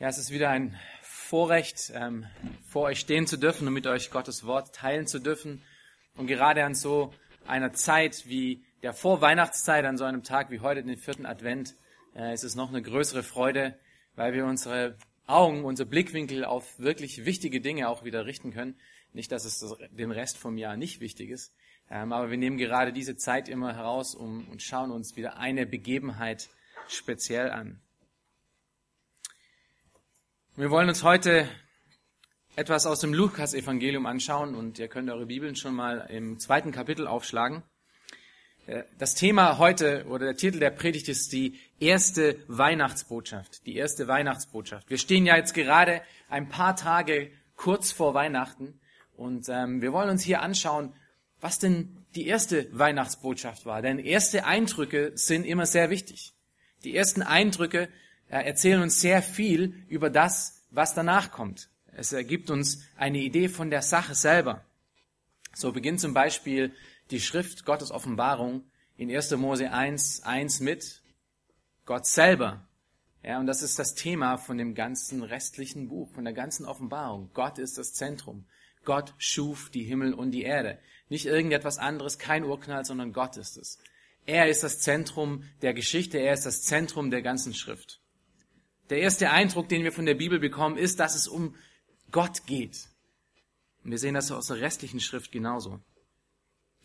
Ja, es ist wieder ein Vorrecht, ähm, vor euch stehen zu dürfen und mit euch Gottes Wort teilen zu dürfen. Und gerade an so einer Zeit wie der Vorweihnachtszeit, an so einem Tag wie heute, den vierten Advent, äh, ist es noch eine größere Freude, weil wir unsere Augen, unser Blickwinkel auf wirklich wichtige Dinge auch wieder richten können. Nicht, dass es den Rest vom Jahr nicht wichtig ist, ähm, aber wir nehmen gerade diese Zeit immer heraus um, und schauen uns wieder eine Begebenheit speziell an. Wir wollen uns heute etwas aus dem Lukas-Evangelium anschauen und ihr könnt eure Bibeln schon mal im zweiten Kapitel aufschlagen. Äh, das Thema heute oder der Titel der Predigt ist die erste Weihnachtsbotschaft. Die erste Weihnachtsbotschaft. Wir stehen ja jetzt gerade ein paar Tage kurz vor Weihnachten und ähm, wir wollen uns hier anschauen, was denn die erste Weihnachtsbotschaft war. Denn erste Eindrücke sind immer sehr wichtig. Die ersten Eindrücke erzählen uns sehr viel über das, was danach kommt. Es ergibt uns eine Idee von der Sache selber. So beginnt zum Beispiel die Schrift Gottes Offenbarung in 1. Mose 1, 1 mit Gott selber. Ja, und das ist das Thema von dem ganzen restlichen Buch, von der ganzen Offenbarung. Gott ist das Zentrum. Gott schuf die Himmel und die Erde. Nicht irgendetwas anderes, kein Urknall, sondern Gott ist es. Er ist das Zentrum der Geschichte, er ist das Zentrum der ganzen Schrift. Der erste Eindruck, den wir von der Bibel bekommen, ist, dass es um Gott geht. Und wir sehen das aus der restlichen Schrift genauso.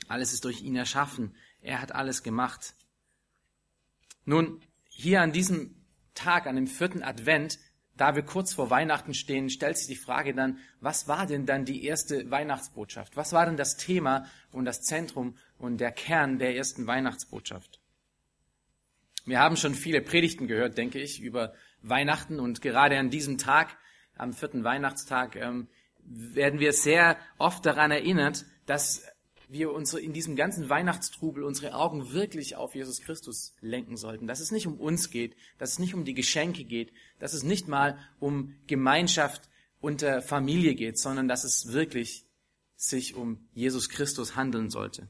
Alles ist durch ihn erschaffen. Er hat alles gemacht. Nun, hier an diesem Tag, an dem vierten Advent, da wir kurz vor Weihnachten stehen, stellt sich die Frage dann, was war denn dann die erste Weihnachtsbotschaft? Was war denn das Thema und das Zentrum und der Kern der ersten Weihnachtsbotschaft? Wir haben schon viele Predigten gehört, denke ich, über Weihnachten und gerade an diesem Tag, am vierten Weihnachtstag, ähm, werden wir sehr oft daran erinnert, dass wir unsere, in diesem ganzen Weihnachtstrubel unsere Augen wirklich auf Jesus Christus lenken sollten. Dass es nicht um uns geht, dass es nicht um die Geschenke geht, dass es nicht mal um Gemeinschaft unter Familie geht, sondern dass es wirklich sich um Jesus Christus handeln sollte.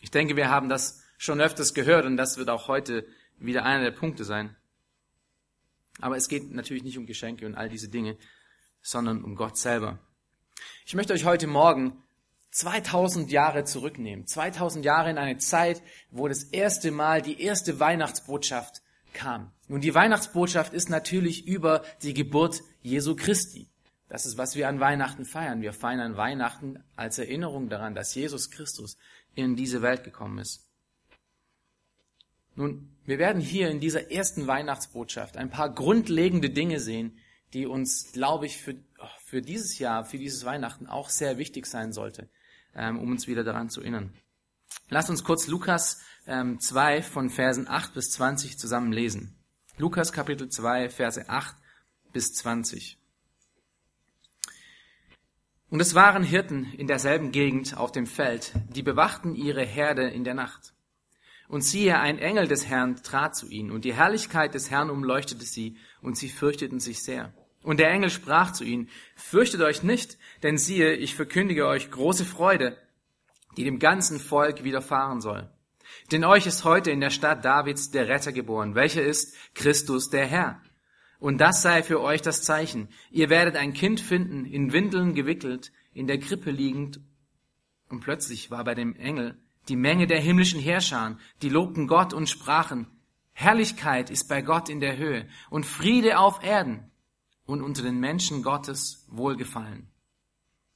Ich denke, wir haben das schon öfters gehört und das wird auch heute wieder einer der Punkte sein. Aber es geht natürlich nicht um Geschenke und all diese Dinge, sondern um Gott selber. Ich möchte euch heute Morgen 2000 Jahre zurücknehmen. 2000 Jahre in eine Zeit, wo das erste Mal die erste Weihnachtsbotschaft kam. Nun, die Weihnachtsbotschaft ist natürlich über die Geburt Jesu Christi. Das ist, was wir an Weihnachten feiern. Wir feiern an Weihnachten als Erinnerung daran, dass Jesus Christus in diese Welt gekommen ist. Nun, wir werden hier in dieser ersten Weihnachtsbotschaft ein paar grundlegende Dinge sehen, die uns, glaube ich, für, für dieses Jahr, für dieses Weihnachten auch sehr wichtig sein sollte, ähm, um uns wieder daran zu erinnern. Lass uns kurz Lukas ähm, 2 von Versen 8 bis 20 zusammen lesen. Lukas Kapitel 2, Verse 8 bis 20. Und es waren Hirten in derselben Gegend auf dem Feld, die bewachten ihre Herde in der Nacht. Und siehe, ein Engel des Herrn trat zu ihnen, und die Herrlichkeit des Herrn umleuchtete sie, und sie fürchteten sich sehr. Und der Engel sprach zu ihnen, Fürchtet euch nicht, denn siehe, ich verkündige euch große Freude, die dem ganzen Volk widerfahren soll. Denn euch ist heute in der Stadt Davids der Retter geboren, welcher ist Christus der Herr. Und das sei für euch das Zeichen. Ihr werdet ein Kind finden, in Windeln gewickelt, in der Krippe liegend. Und plötzlich war bei dem Engel die Menge der himmlischen Herrscher, die lobten Gott und sprachen, Herrlichkeit ist bei Gott in der Höhe und Friede auf Erden und unter den Menschen Gottes Wohlgefallen.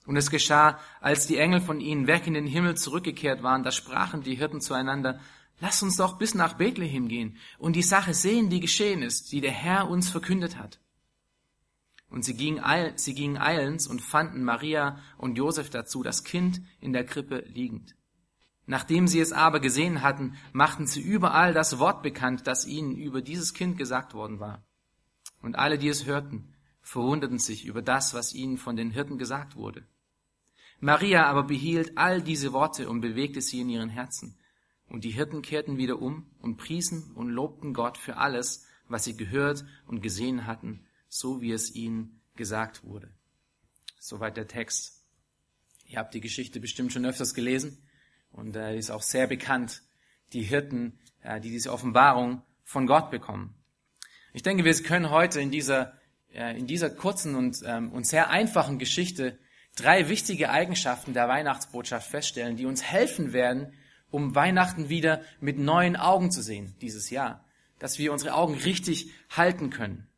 Und es geschah, als die Engel von ihnen weg in den Himmel zurückgekehrt waren, da sprachen die Hirten zueinander, Lass uns doch bis nach Bethlehem gehen und die Sache sehen, die geschehen ist, die der Herr uns verkündet hat. Und sie gingen, eil, sie gingen eilends und fanden Maria und Josef dazu, das Kind in der Krippe liegend. Nachdem sie es aber gesehen hatten, machten sie überall das Wort bekannt, das ihnen über dieses Kind gesagt worden war. Und alle, die es hörten, verwunderten sich über das, was ihnen von den Hirten gesagt wurde. Maria aber behielt all diese Worte und bewegte sie in ihren Herzen. Und die Hirten kehrten wieder um und priesen und lobten Gott für alles, was sie gehört und gesehen hatten, so wie es ihnen gesagt wurde. Soweit der Text. Ihr habt die Geschichte bestimmt schon öfters gelesen. Und er ist auch sehr bekannt, die Hirten, die diese Offenbarung von Gott bekommen. Ich denke, wir können heute in dieser äh, in dieser kurzen und, ähm, und sehr einfachen Geschichte drei wichtige Eigenschaften der Weihnachtsbotschaft feststellen, die uns helfen werden, um Weihnachten wieder mit neuen Augen zu sehen dieses Jahr, dass wir unsere Augen richtig halten können.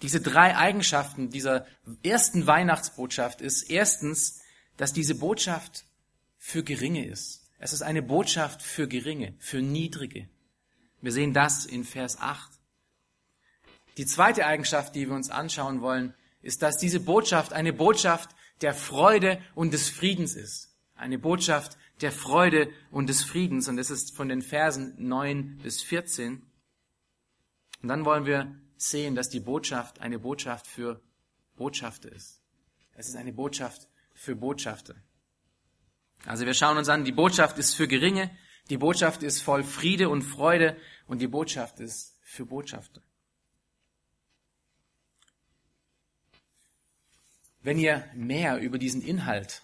Diese drei Eigenschaften dieser ersten Weihnachtsbotschaft ist erstens, dass diese Botschaft für Geringe ist. Es ist eine Botschaft für Geringe, für Niedrige. Wir sehen das in Vers 8. Die zweite Eigenschaft, die wir uns anschauen wollen, ist, dass diese Botschaft eine Botschaft der Freude und des Friedens ist. Eine Botschaft der Freude und des Friedens. Und das ist von den Versen 9 bis 14. Und dann wollen wir sehen, dass die Botschaft eine Botschaft für Botschafter ist. Es ist eine Botschaft für Botschafter. Also wir schauen uns an, die Botschaft ist für Geringe, die Botschaft ist voll Friede und Freude und die Botschaft ist für Botschafter. Wenn ihr mehr über diesen Inhalt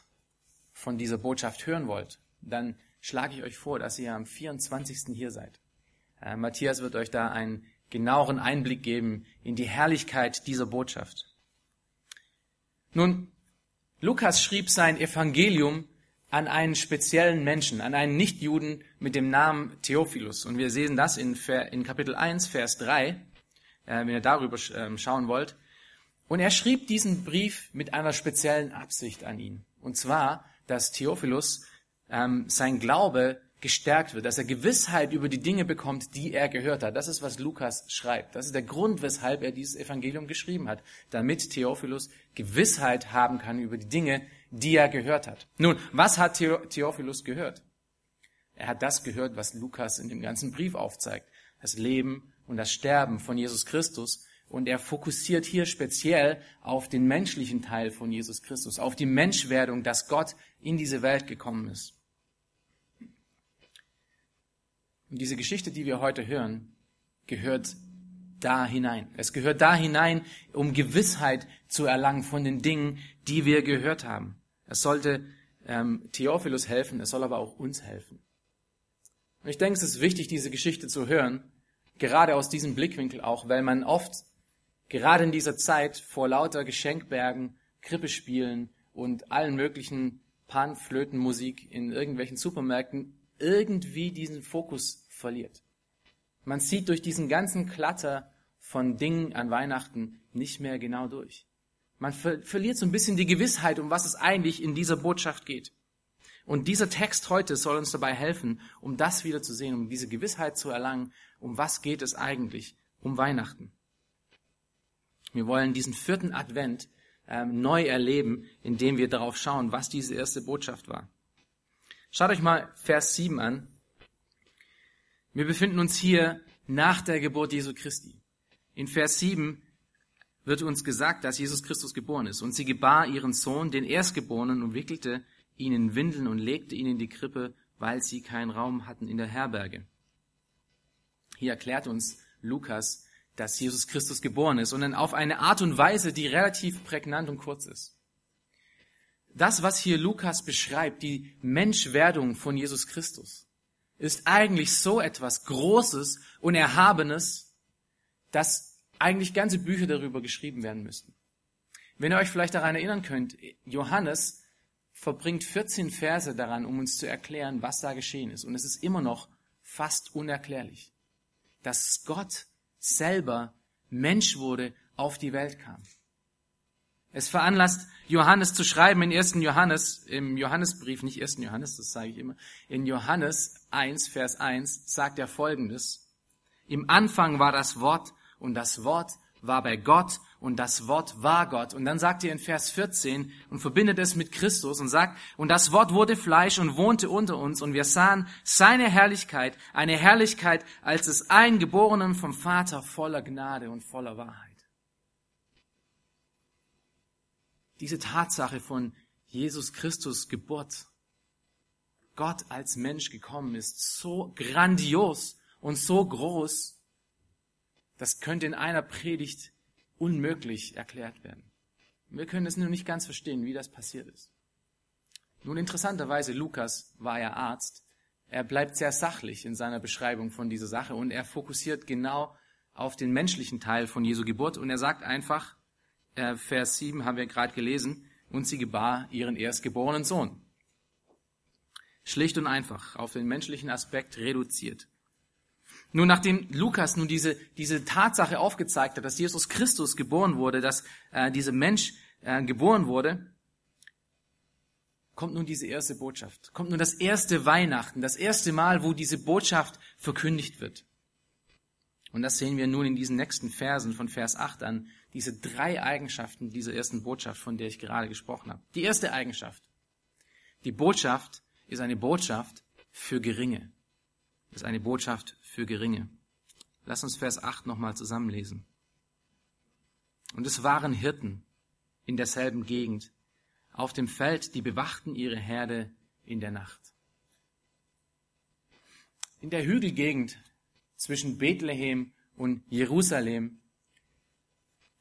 von dieser Botschaft hören wollt, dann schlage ich euch vor, dass ihr am 24. hier seid. Äh, Matthias wird euch da einen genaueren Einblick geben in die Herrlichkeit dieser Botschaft. Nun, Lukas schrieb sein Evangelium an einen speziellen Menschen, an einen Nichtjuden mit dem Namen Theophilus. Und wir sehen das in, in Kapitel 1, Vers 3, äh, wenn ihr darüber äh, schauen wollt. Und er schrieb diesen Brief mit einer speziellen Absicht an ihn. Und zwar, dass Theophilus ähm, sein Glaube gestärkt wird, dass er Gewissheit über die Dinge bekommt, die er gehört hat. Das ist, was Lukas schreibt. Das ist der Grund, weshalb er dieses Evangelium geschrieben hat, damit Theophilus Gewissheit haben kann über die Dinge, die er gehört hat. Nun, was hat Theophilus gehört? Er hat das gehört, was Lukas in dem ganzen Brief aufzeigt. Das Leben und das Sterben von Jesus Christus. Und er fokussiert hier speziell auf den menschlichen Teil von Jesus Christus, auf die Menschwerdung, dass Gott in diese Welt gekommen ist. Und diese Geschichte, die wir heute hören, gehört da hinein. Es gehört da hinein, um Gewissheit zu erlangen von den Dingen, die wir gehört haben. Es sollte ähm, Theophilus helfen, es soll aber auch uns helfen. Und ich denke, es ist wichtig, diese Geschichte zu hören, gerade aus diesem Blickwinkel auch, weil man oft, gerade in dieser Zeit, vor lauter Geschenkbergen, Krippespielen und allen möglichen Panflötenmusik in irgendwelchen Supermärkten irgendwie diesen Fokus verliert. Man sieht durch diesen ganzen Klatter von Dingen an Weihnachten nicht mehr genau durch. Man ver verliert so ein bisschen die Gewissheit, um was es eigentlich in dieser Botschaft geht. Und dieser Text heute soll uns dabei helfen, um das wieder zu sehen, um diese Gewissheit zu erlangen, um was geht es eigentlich um Weihnachten. Wir wollen diesen vierten Advent ähm, neu erleben, indem wir darauf schauen, was diese erste Botschaft war. Schaut euch mal Vers 7 an. Wir befinden uns hier nach der Geburt Jesu Christi. In Vers 7 wird uns gesagt, dass Jesus Christus geboren ist. Und sie gebar ihren Sohn, den Erstgeborenen, und wickelte ihn in Windeln und legte ihn in die Krippe, weil sie keinen Raum hatten in der Herberge. Hier erklärt uns Lukas, dass Jesus Christus geboren ist und dann auf eine Art und Weise, die relativ prägnant und kurz ist. Das, was hier Lukas beschreibt, die Menschwerdung von Jesus Christus, ist eigentlich so etwas Großes und Erhabenes, dass eigentlich ganze Bücher darüber geschrieben werden müssten. Wenn ihr euch vielleicht daran erinnern könnt, Johannes verbringt 14 Verse daran, um uns zu erklären, was da geschehen ist. Und es ist immer noch fast unerklärlich, dass Gott selber Mensch wurde, auf die Welt kam. Es veranlasst Johannes zu schreiben in 1. Johannes, im Johannesbrief, nicht 1. Johannes, das sage ich immer, in Johannes 1, Vers 1 sagt er folgendes. Im Anfang war das Wort und das Wort war bei Gott und das Wort war Gott. Und dann sagt er in Vers 14 und verbindet es mit Christus und sagt, und das Wort wurde Fleisch und wohnte unter uns und wir sahen seine Herrlichkeit, eine Herrlichkeit als des Eingeborenen vom Vater voller Gnade und voller Wahrheit. Diese Tatsache von Jesus Christus Geburt, Gott als Mensch gekommen ist, so grandios und so groß, das könnte in einer Predigt unmöglich erklärt werden. Wir können es nur nicht ganz verstehen, wie das passiert ist. Nun interessanterweise, Lukas war ja Arzt. Er bleibt sehr sachlich in seiner Beschreibung von dieser Sache und er fokussiert genau auf den menschlichen Teil von Jesu Geburt und er sagt einfach, äh, Vers 7 haben wir gerade gelesen, und sie gebar ihren erstgeborenen Sohn. Schlicht und einfach, auf den menschlichen Aspekt reduziert. Nun, nachdem Lukas nun diese, diese Tatsache aufgezeigt hat, dass Jesus Christus geboren wurde, dass äh, dieser Mensch äh, geboren wurde, kommt nun diese erste Botschaft, kommt nun das erste Weihnachten, das erste Mal, wo diese Botschaft verkündigt wird. Und das sehen wir nun in diesen nächsten Versen von Vers 8 an, diese drei Eigenschaften dieser ersten Botschaft, von der ich gerade gesprochen habe. Die erste Eigenschaft. Die Botschaft ist eine Botschaft für Geringe. Ist eine Botschaft für Geringe. Lass uns Vers 8 nochmal zusammenlesen. Und es waren Hirten in derselben Gegend, auf dem Feld, die bewachten ihre Herde in der Nacht. In der Hügelgegend zwischen Bethlehem und Jerusalem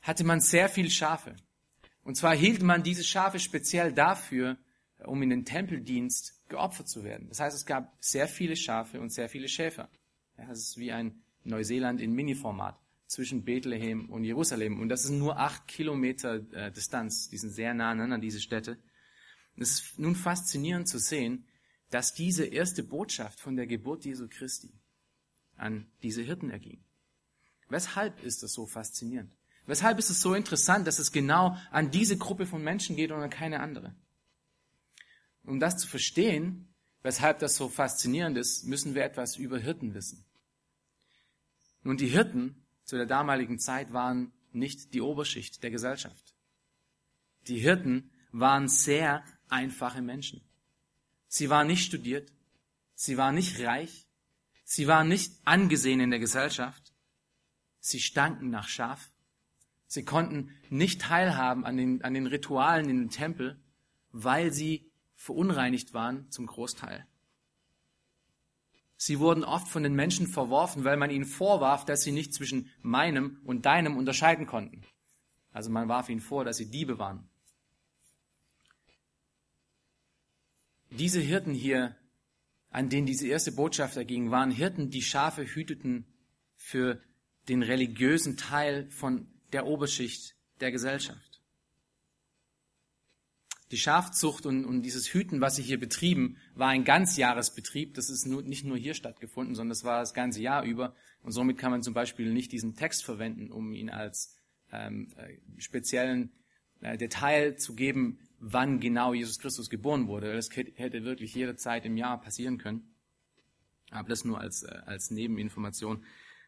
hatte man sehr viel Schafe. Und zwar hielt man diese Schafe speziell dafür, um in den Tempeldienst geopfert zu werden. Das heißt, es gab sehr viele Schafe und sehr viele Schäfer. Ja, das ist wie ein Neuseeland in Mini-Format zwischen Bethlehem und Jerusalem. Und das ist nur acht Kilometer äh, Distanz. Die sind sehr nah an diese Städte. Es ist nun faszinierend zu sehen, dass diese erste Botschaft von der Geburt Jesu Christi an diese Hirten erging. Weshalb ist das so faszinierend? Weshalb ist es so interessant, dass es genau an diese Gruppe von Menschen geht und an keine andere? Um das zu verstehen, weshalb das so faszinierend ist, müssen wir etwas über Hirten wissen. Nun, die Hirten zu der damaligen Zeit waren nicht die Oberschicht der Gesellschaft. Die Hirten waren sehr einfache Menschen. Sie waren nicht studiert, sie waren nicht reich, sie waren nicht angesehen in der Gesellschaft, sie stanken nach Schaf, sie konnten nicht teilhaben an den, an den Ritualen in den Tempel, weil sie verunreinigt waren zum Großteil. Sie wurden oft von den Menschen verworfen, weil man ihnen vorwarf, dass sie nicht zwischen meinem und deinem unterscheiden konnten. Also man warf ihnen vor, dass sie Diebe waren. Diese Hirten hier, an denen diese erste Botschaft erging, waren Hirten, die Schafe hüteten für den religiösen Teil von der Oberschicht der Gesellschaft. Die Schafzucht und, und dieses Hüten, was sie hier betrieben, war ein Ganzjahresbetrieb. Das ist nur, nicht nur hier stattgefunden, sondern das war das ganze Jahr über. Und somit kann man zum Beispiel nicht diesen Text verwenden, um ihn als ähm, äh, speziellen äh, Detail zu geben, wann genau Jesus Christus geboren wurde. Das hätte wirklich jederzeit im Jahr passieren können. Aber das nur als, äh, als Nebeninformation.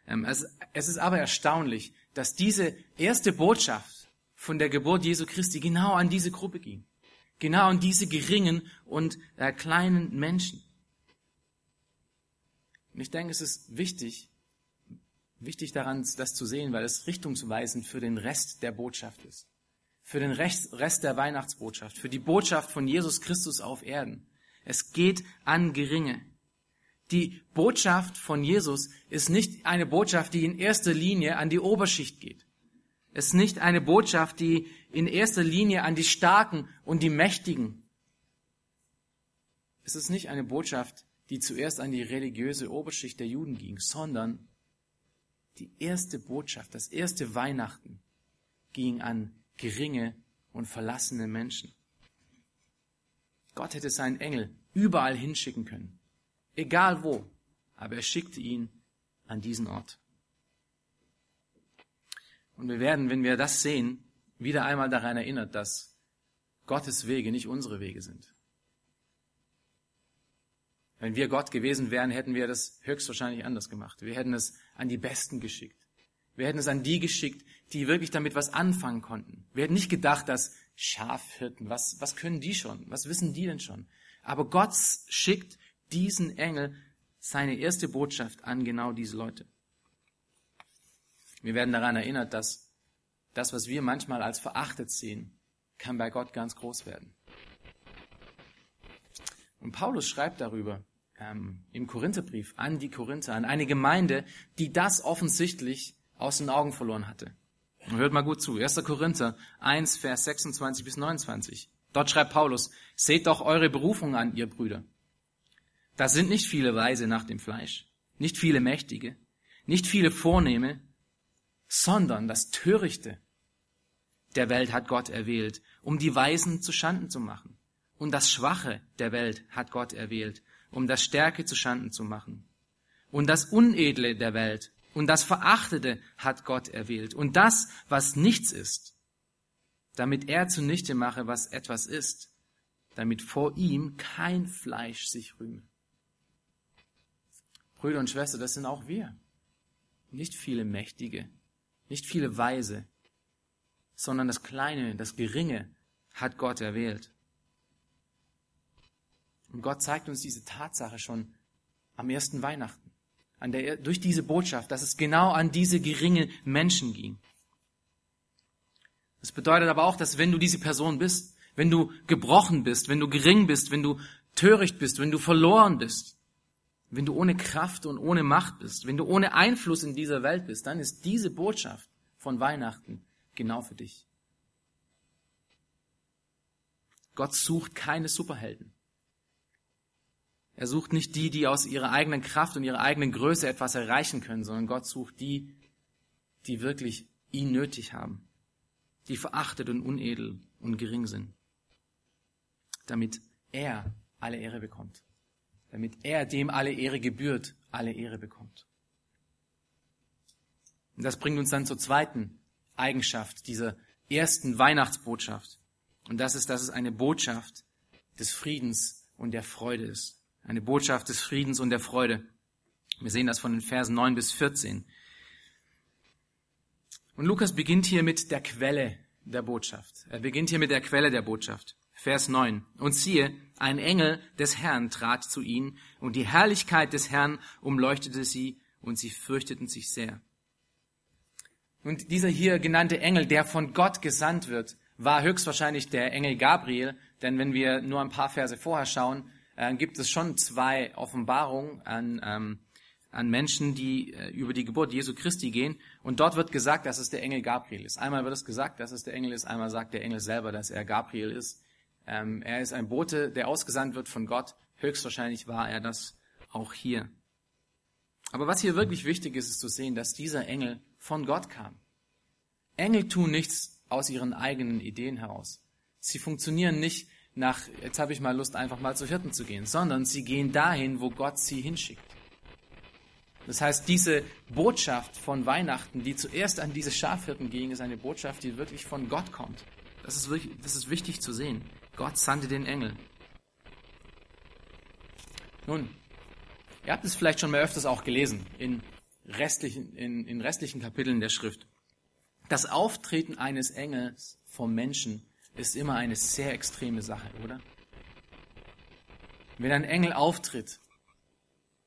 Ähm, es, es ist aber erstaunlich, dass diese erste Botschaft von der Geburt Jesu Christi genau an diese Gruppe ging. Genau an diese geringen und äh, kleinen Menschen. Und ich denke, es ist wichtig, wichtig daran, das zu sehen, weil es richtungsweisend für den Rest der Botschaft ist. Für den Rest der Weihnachtsbotschaft, für die Botschaft von Jesus Christus auf Erden. Es geht an Geringe. Die Botschaft von Jesus ist nicht eine Botschaft, die in erster Linie an die Oberschicht geht. Es ist nicht eine Botschaft, die in erster Linie an die Starken und die Mächtigen. Es ist nicht eine Botschaft, die zuerst an die religiöse Oberschicht der Juden ging, sondern die erste Botschaft, das erste Weihnachten ging an geringe und verlassene Menschen. Gott hätte seinen Engel überall hinschicken können, egal wo, aber er schickte ihn an diesen Ort. Und wir werden, wenn wir das sehen, wieder einmal daran erinnert, dass Gottes Wege nicht unsere Wege sind. Wenn wir Gott gewesen wären, hätten wir das höchstwahrscheinlich anders gemacht. Wir hätten es an die Besten geschickt. Wir hätten es an die geschickt, die wirklich damit was anfangen konnten. Wir hätten nicht gedacht, dass Schafhirten, was, was können die schon? Was wissen die denn schon? Aber Gott schickt diesen Engel seine erste Botschaft an genau diese Leute. Wir werden daran erinnert, dass das, was wir manchmal als verachtet sehen, kann bei Gott ganz groß werden. Und Paulus schreibt darüber ähm, im Korintherbrief an die Korinther, an eine Gemeinde, die das offensichtlich aus den Augen verloren hatte. Und hört mal gut zu. 1. Korinther 1, Vers 26 bis 29. Dort schreibt Paulus, seht doch eure Berufung an, ihr Brüder. Da sind nicht viele Weise nach dem Fleisch, nicht viele Mächtige, nicht viele Vornehme, sondern das Törichte der Welt hat Gott erwählt, um die Weisen zu Schanden zu machen. Und das Schwache der Welt hat Gott erwählt, um das Stärke zu Schanden zu machen. Und das Unedle der Welt und das Verachtete hat Gott erwählt. Und das, was nichts ist, damit er zunichte mache, was etwas ist, damit vor ihm kein Fleisch sich rühme. Brüder und Schwestern, das sind auch wir. Nicht viele Mächtige, nicht viele Weise, sondern das Kleine, das Geringe hat Gott erwählt. Und Gott zeigt uns diese Tatsache schon am ersten Weihnachten, an der, durch diese Botschaft, dass es genau an diese geringen Menschen ging. Das bedeutet aber auch, dass wenn du diese Person bist, wenn du gebrochen bist, wenn du gering bist, wenn du töricht bist, wenn du verloren bist, wenn du ohne Kraft und ohne Macht bist, wenn du ohne Einfluss in dieser Welt bist, dann ist diese Botschaft von Weihnachten genau für dich. Gott sucht keine Superhelden. Er sucht nicht die, die aus ihrer eigenen Kraft und ihrer eigenen Größe etwas erreichen können, sondern Gott sucht die, die wirklich ihn nötig haben, die verachtet und unedel und gering sind, damit er alle Ehre bekommt, damit er dem alle Ehre gebührt, alle Ehre bekommt. Und das bringt uns dann zur zweiten Eigenschaft dieser ersten Weihnachtsbotschaft. Und das ist, dass es eine Botschaft des Friedens und der Freude ist. Eine Botschaft des Friedens und der Freude. Wir sehen das von den Versen 9 bis 14. Und Lukas beginnt hier mit der Quelle der Botschaft. Er beginnt hier mit der Quelle der Botschaft. Vers 9. Und siehe, ein Engel des Herrn trat zu ihnen, und die Herrlichkeit des Herrn umleuchtete sie, und sie fürchteten sich sehr. Und dieser hier genannte Engel, der von Gott gesandt wird, war höchstwahrscheinlich der Engel Gabriel, denn wenn wir nur ein paar Verse vorher schauen, äh, gibt es schon zwei Offenbarungen an, ähm, an Menschen, die äh, über die Geburt Jesu Christi gehen. Und dort wird gesagt, dass es der Engel Gabriel ist. Einmal wird es gesagt, dass es der Engel ist, einmal sagt der Engel selber, dass er Gabriel ist. Ähm, er ist ein Bote, der ausgesandt wird von Gott. Höchstwahrscheinlich war er das auch hier. Aber was hier wirklich wichtig ist, ist zu sehen, dass dieser Engel von Gott kam. Engel tun nichts aus ihren eigenen Ideen heraus. Sie funktionieren nicht nach, jetzt habe ich mal Lust, einfach mal zu Hirten zu gehen, sondern sie gehen dahin, wo Gott sie hinschickt. Das heißt, diese Botschaft von Weihnachten, die zuerst an diese Schafhirten ging, ist eine Botschaft, die wirklich von Gott kommt. Das ist, wirklich, das ist wichtig zu sehen. Gott sandte den Engel. Nun, ihr habt es vielleicht schon mal öfters auch gelesen in restlichen, in, in restlichen Kapiteln der Schrift. Das Auftreten eines Engels vom Menschen ist immer eine sehr extreme Sache, oder? Wenn ein Engel auftritt,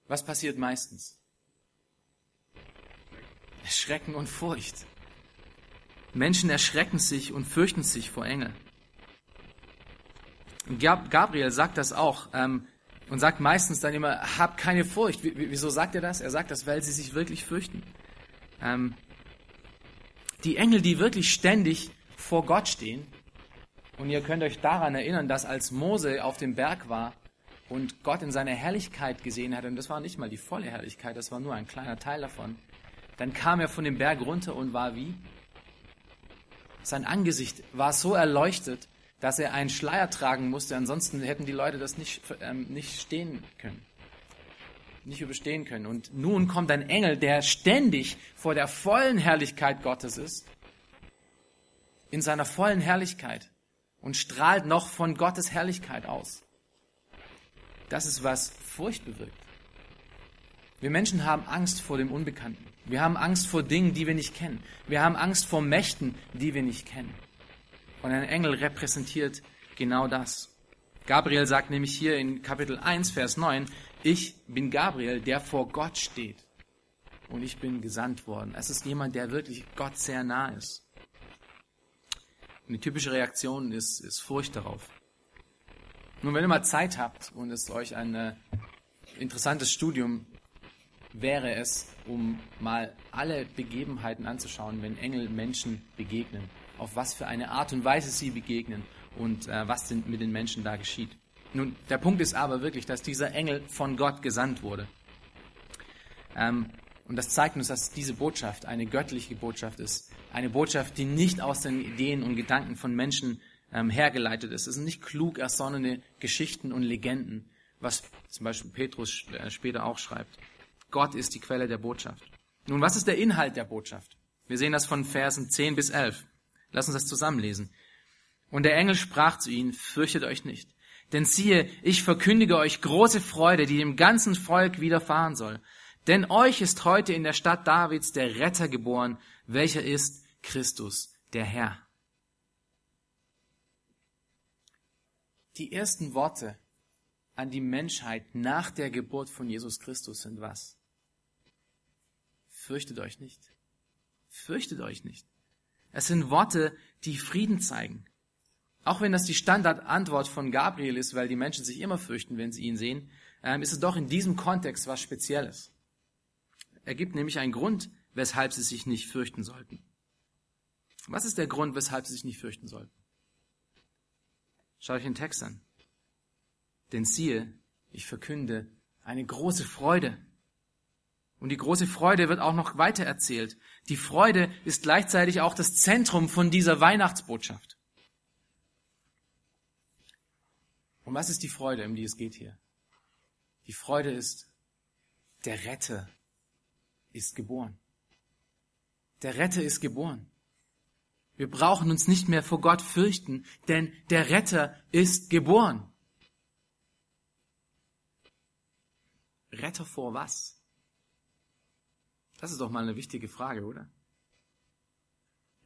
was passiert meistens? Schrecken und Furcht. Menschen erschrecken sich und fürchten sich vor Engeln. Gabriel sagt das auch ähm, und sagt meistens dann immer, hab keine Furcht. wieso sagt er das? Er sagt das, weil sie sich wirklich fürchten. Ähm, die Engel, die wirklich ständig vor Gott stehen, und ihr könnt euch daran erinnern, dass als Mose auf dem Berg war und Gott in seiner Herrlichkeit gesehen hat, und das war nicht mal die volle Herrlichkeit, das war nur ein kleiner Teil davon, dann kam er von dem Berg runter und war wie? Sein Angesicht war so erleuchtet, dass er einen Schleier tragen musste, ansonsten hätten die Leute das nicht, ähm, nicht stehen können, nicht überstehen können. Und nun kommt ein Engel, der ständig vor der vollen Herrlichkeit Gottes ist, in seiner vollen Herrlichkeit und strahlt noch von Gottes Herrlichkeit aus. Das ist, was Furcht bewirkt. Wir Menschen haben Angst vor dem Unbekannten. Wir haben Angst vor Dingen, die wir nicht kennen. Wir haben Angst vor Mächten, die wir nicht kennen. Und ein Engel repräsentiert genau das. Gabriel sagt nämlich hier in Kapitel 1, Vers 9, ich bin Gabriel, der vor Gott steht. Und ich bin gesandt worden. Es ist jemand, der wirklich Gott sehr nah ist. Eine typische Reaktion ist, ist Furcht darauf. Nun, wenn ihr mal Zeit habt und es euch ein äh, interessantes Studium wäre es, um mal alle Begebenheiten anzuschauen, wenn Engel Menschen begegnen, auf was für eine Art und Weise sie begegnen und äh, was denn mit den Menschen da geschieht. Nun, der Punkt ist aber wirklich, dass dieser Engel von Gott gesandt wurde. Ähm, Und das zeigt uns, dass diese Botschaft eine göttliche Botschaft ist. Eine Botschaft, die nicht aus den Ideen und Gedanken von Menschen ähm, hergeleitet ist. Es sind nicht klug ersonnene Geschichten und Legenden, was zum Beispiel Petrus äh, später auch schreibt. Gott ist die Quelle der Botschaft. Nun, was ist der Inhalt der Botschaft? Wir sehen das von Versen 10 bis 11. Lass uns das zusammenlesen. Und der Engel sprach zu ihnen, fürchtet euch nicht. Denn siehe, ich verkündige euch große Freude, die dem ganzen Volk widerfahren soll. Denn euch ist heute in der Stadt Davids der Retter geboren, welcher ist Christus, der Herr. Die ersten Worte an die Menschheit nach der Geburt von Jesus Christus sind was? Fürchtet euch nicht. Fürchtet euch nicht. Es sind Worte, die Frieden zeigen. Auch wenn das die Standardantwort von Gabriel ist, weil die Menschen sich immer fürchten, wenn sie ihn sehen, ähm, ist es doch in diesem Kontext was Spezielles. Er gibt nämlich einen Grund, weshalb sie sich nicht fürchten sollten. Was ist der Grund, weshalb sie sich nicht fürchten sollten? Schaut euch den Text an. Denn siehe, ich verkünde eine große Freude. Und die große Freude wird auch noch weiter erzählt. Die Freude ist gleichzeitig auch das Zentrum von dieser Weihnachtsbotschaft. Und was ist die Freude, um die es geht hier? Die Freude ist, der Retter ist geboren. Der Retter ist geboren. Wir brauchen uns nicht mehr vor Gott fürchten, denn der Retter ist geboren. Retter vor was? Das ist doch mal eine wichtige Frage, oder?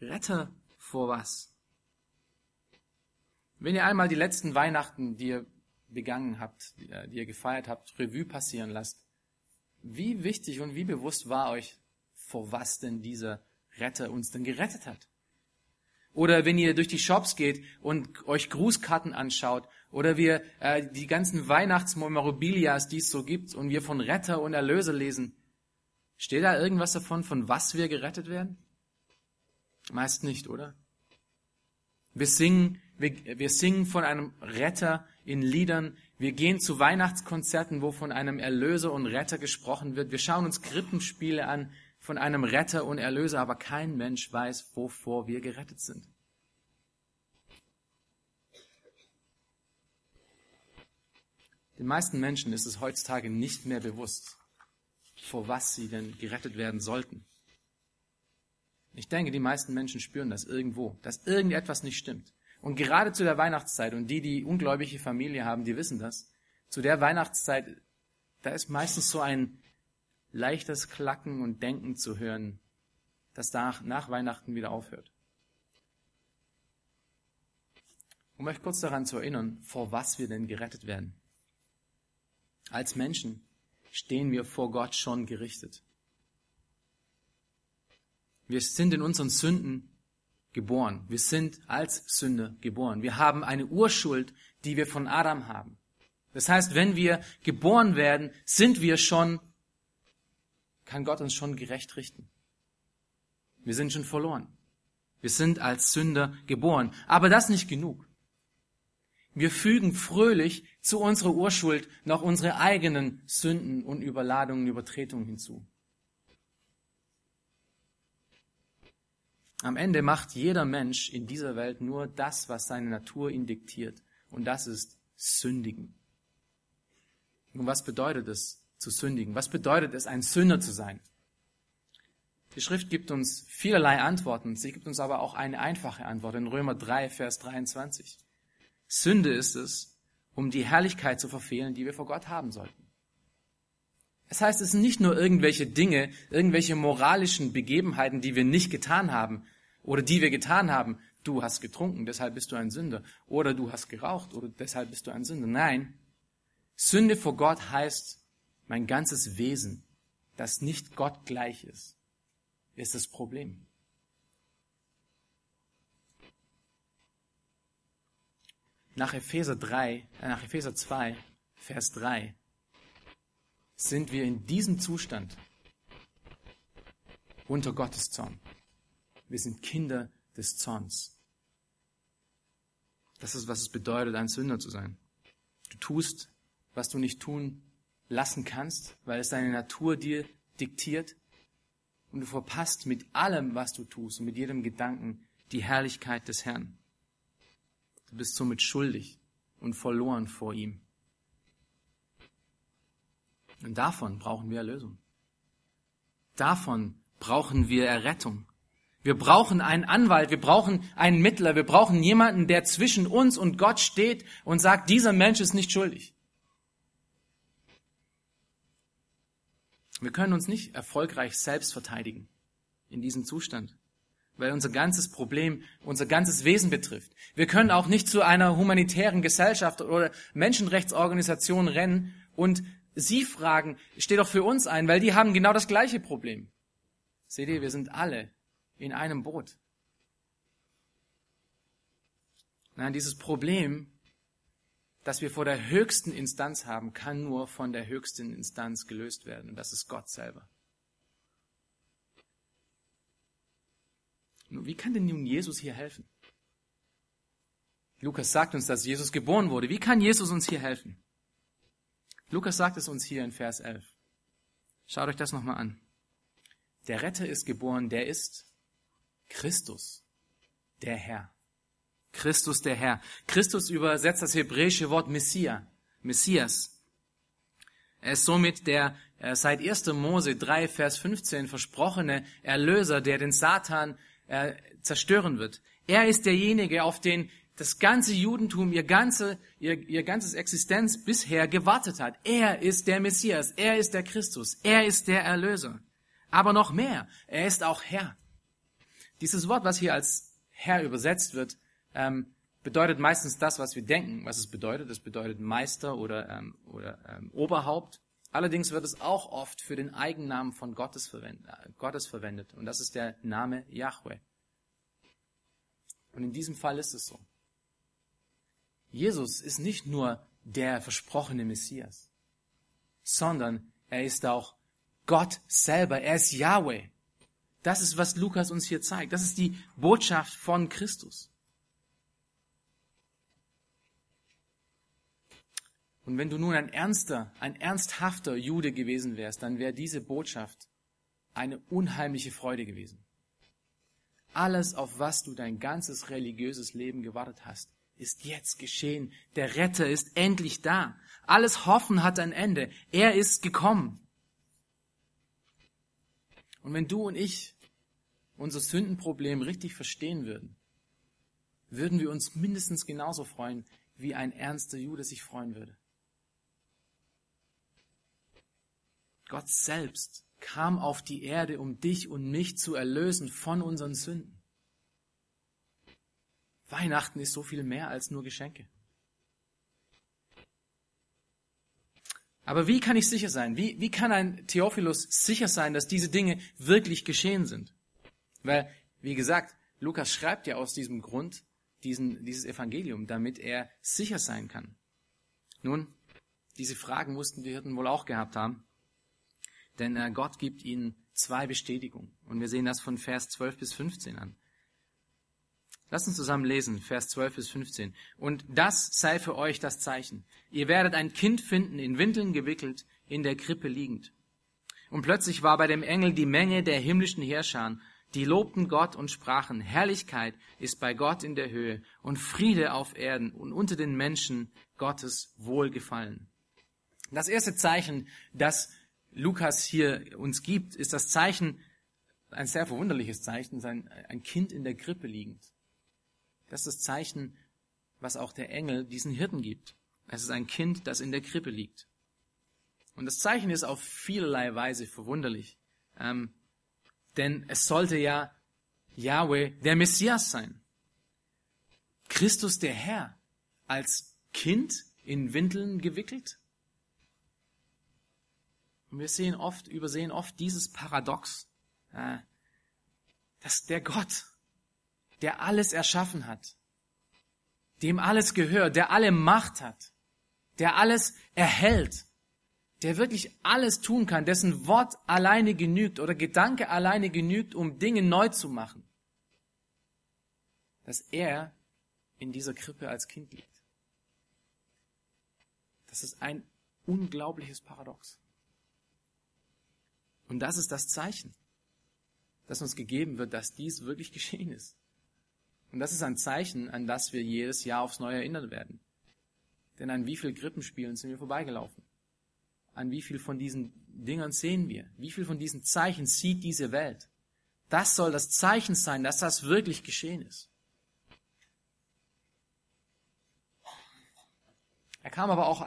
Retter vor was? Wenn ihr einmal die letzten Weihnachten, die ihr begangen habt, die ihr gefeiert habt, Revue passieren lasst, wie wichtig und wie bewusst war euch, vor was denn dieser Retter uns denn gerettet hat? Oder wenn ihr durch die Shops geht und euch Grußkarten anschaut, oder wir äh, die ganzen Weihnachtsmemorabilias, die es so gibt, und wir von Retter und Erlöser lesen, steht da irgendwas davon, von was wir gerettet werden? Meist nicht, oder? Wir singen, wir, wir singen von einem Retter in Liedern. Wir gehen zu Weihnachtskonzerten, wo von einem Erlöser und Retter gesprochen wird. Wir schauen uns Krippenspiele an von einem Retter und Erlöser, aber kein Mensch weiß, wovor wir gerettet sind. Den meisten Menschen ist es heutzutage nicht mehr bewusst, vor was sie denn gerettet werden sollten. Ich denke, die meisten Menschen spüren das irgendwo, dass irgendetwas nicht stimmt. Und gerade zu der Weihnachtszeit, und die, die ungläubige Familie haben, die wissen das, zu der Weihnachtszeit, da ist meistens so ein leichtes Klacken und Denken zu hören, das nach, nach Weihnachten wieder aufhört. Um euch kurz daran zu erinnern, vor was wir denn gerettet werden. Als Menschen stehen wir vor Gott schon gerichtet. Wir sind in unseren Sünden geboren. Wir sind als Sünder geboren. Wir haben eine Urschuld, die wir von Adam haben. Das heißt, wenn wir geboren werden, sind wir schon, kann Gott uns schon gerecht richten. Wir sind schon verloren. Wir sind als Sünder geboren. Aber das nicht genug. Wir fügen fröhlich zu unserer Urschuld noch unsere eigenen Sünden und Überladungen, Übertretungen hinzu. Am Ende macht jeder Mensch in dieser Welt nur das, was seine Natur ihn diktiert. Und das ist sündigen. Und was bedeutet es zu sündigen? Was bedeutet es, ein Sünder zu sein? Die Schrift gibt uns vielerlei Antworten. Sie gibt uns aber auch eine einfache Antwort in Römer 3, Vers 23. Sünde ist es, um die Herrlichkeit zu verfehlen, die wir vor Gott haben sollten. Das heißt, es sind nicht nur irgendwelche Dinge, irgendwelche moralischen Begebenheiten, die wir nicht getan haben oder die wir getan haben. Du hast getrunken, deshalb bist du ein Sünder. Oder du hast geraucht, oder deshalb bist du ein Sünder. Nein, Sünde vor Gott heißt mein ganzes Wesen, das nicht Gott gleich ist, ist das Problem. Nach Epheser 3, äh, nach Epheser 2, Vers 3 sind wir in diesem Zustand unter Gottes Zorn. Wir sind Kinder des Zorns. Das ist, was es bedeutet, ein Sünder zu sein. Du tust, was du nicht tun lassen kannst, weil es deine Natur dir diktiert. und du verpasst mit allem, was du tust und mit jedem Gedanken die Herrlichkeit des Herrn. Du bist somit schuldig und verloren vor ihm. Und davon brauchen wir Erlösung. Davon brauchen wir Errettung. Wir brauchen einen Anwalt, wir brauchen einen Mittler, wir brauchen jemanden, der zwischen uns und Gott steht und sagt, dieser Mensch ist nicht schuldig. Wir können uns nicht erfolgreich selbst verteidigen in diesem Zustand, weil unser ganzes Problem unser ganzes Wesen betrifft. Wir können auch nicht zu einer humanitären Gesellschaft oder Menschenrechtsorganisation rennen und sie fragen, steh doch für uns ein, weil die haben genau das gleiche Problem. Seht ihr, wir sind alle in einem Boot. Nein, dieses Problem, das wir vor der höchsten Instanz haben, kann nur von der höchsten Instanz gelöst werden. Und das ist Gott selber. Wie kann denn nun Jesus hier helfen? Lukas sagt uns, dass Jesus geboren wurde. Wie kann Jesus uns hier helfen? Lukas sagt es uns hier in Vers 11. Schaut euch das nochmal an. Der Retter ist geboren, der ist Christus, der Herr. Christus, der Herr. Christus übersetzt das hebräische Wort Messia, Messias. Er ist somit der äh, seit 1. Mose 3, Vers 15 versprochene Erlöser, der den Satan äh, zerstören wird. Er ist derjenige, auf den das ganze Judentum, ihr, ganze, ihr, ihr ganzes Existenz bisher gewartet hat. Er ist der Messias, er ist der Christus, er ist der Erlöser. Aber noch mehr, er ist auch Herr. Dieses Wort, was hier als Herr übersetzt wird, ähm, bedeutet meistens das, was wir denken, was es bedeutet. Es bedeutet Meister oder, ähm, oder ähm, Oberhaupt. Allerdings wird es auch oft für den Eigennamen von Gottes verwendet, äh, Gottes verwendet. Und das ist der Name Yahweh. Und in diesem Fall ist es so. Jesus ist nicht nur der versprochene Messias, sondern er ist auch Gott selber. Er ist Yahweh. Das ist, was Lukas uns hier zeigt. Das ist die Botschaft von Christus. Und wenn du nun ein ernster, ein ernsthafter Jude gewesen wärst, dann wäre diese Botschaft eine unheimliche Freude gewesen. Alles, auf was du dein ganzes religiöses Leben gewartet hast, ist jetzt geschehen. Der Retter ist endlich da. Alles Hoffen hat ein Ende. Er ist gekommen. Und wenn du und ich unser Sündenproblem richtig verstehen würden, würden wir uns mindestens genauso freuen, wie ein ernster Jude sich freuen würde. Gott selbst kam auf die Erde, um dich und mich zu erlösen von unseren Sünden. Weihnachten ist so viel mehr als nur Geschenke. Aber wie kann ich sicher sein? Wie, wie kann ein Theophilus sicher sein, dass diese Dinge wirklich geschehen sind? Weil, wie gesagt, Lukas schreibt ja aus diesem Grund diesen, dieses Evangelium, damit er sicher sein kann. Nun, diese Fragen mussten die Hirten wohl auch gehabt haben, denn äh, Gott gibt ihnen zwei Bestätigungen. Und wir sehen das von Vers 12 bis 15 an. Lass uns zusammen lesen, Vers 12 bis 15. Und das sei für euch das Zeichen. Ihr werdet ein Kind finden, in Windeln gewickelt, in der Krippe liegend. Und plötzlich war bei dem Engel die Menge der himmlischen Herrscher, die lobten Gott und sprachen, Herrlichkeit ist bei Gott in der Höhe und Friede auf Erden und unter den Menschen Gottes Wohlgefallen. Das erste Zeichen, das Lukas hier uns gibt, ist das Zeichen, ein sehr verwunderliches Zeichen, ein Kind in der Krippe liegend. Das ist das Zeichen, was auch der Engel diesen Hirten gibt. Es ist ein Kind, das in der Krippe liegt. Und das Zeichen ist auf vielerlei Weise verwunderlich. Ähm, denn es sollte ja Yahweh der Messias sein. Christus der Herr als Kind in Windeln gewickelt. Und wir sehen oft, übersehen oft dieses Paradox, dass der Gott, der alles erschaffen hat, dem alles gehört, der alle Macht hat, der alles erhält, der wirklich alles tun kann, dessen Wort alleine genügt oder Gedanke alleine genügt, um Dinge neu zu machen, dass er in dieser Krippe als Kind liegt. Das ist ein unglaubliches Paradox. Und das ist das Zeichen. dass uns gegeben wird, dass dies wirklich geschehen ist. Und das ist ein Zeichen, an das wir jedes Jahr aufs Neue erinnern werden. Denn an wie viel Krippenspielen sind wir vorbeigelaufen? An wie viel von diesen Dingern sehen wir? Wie viel von diesen Zeichen sieht diese Welt? Das soll das Zeichen sein, dass das wirklich geschehen ist. Er kam aber auch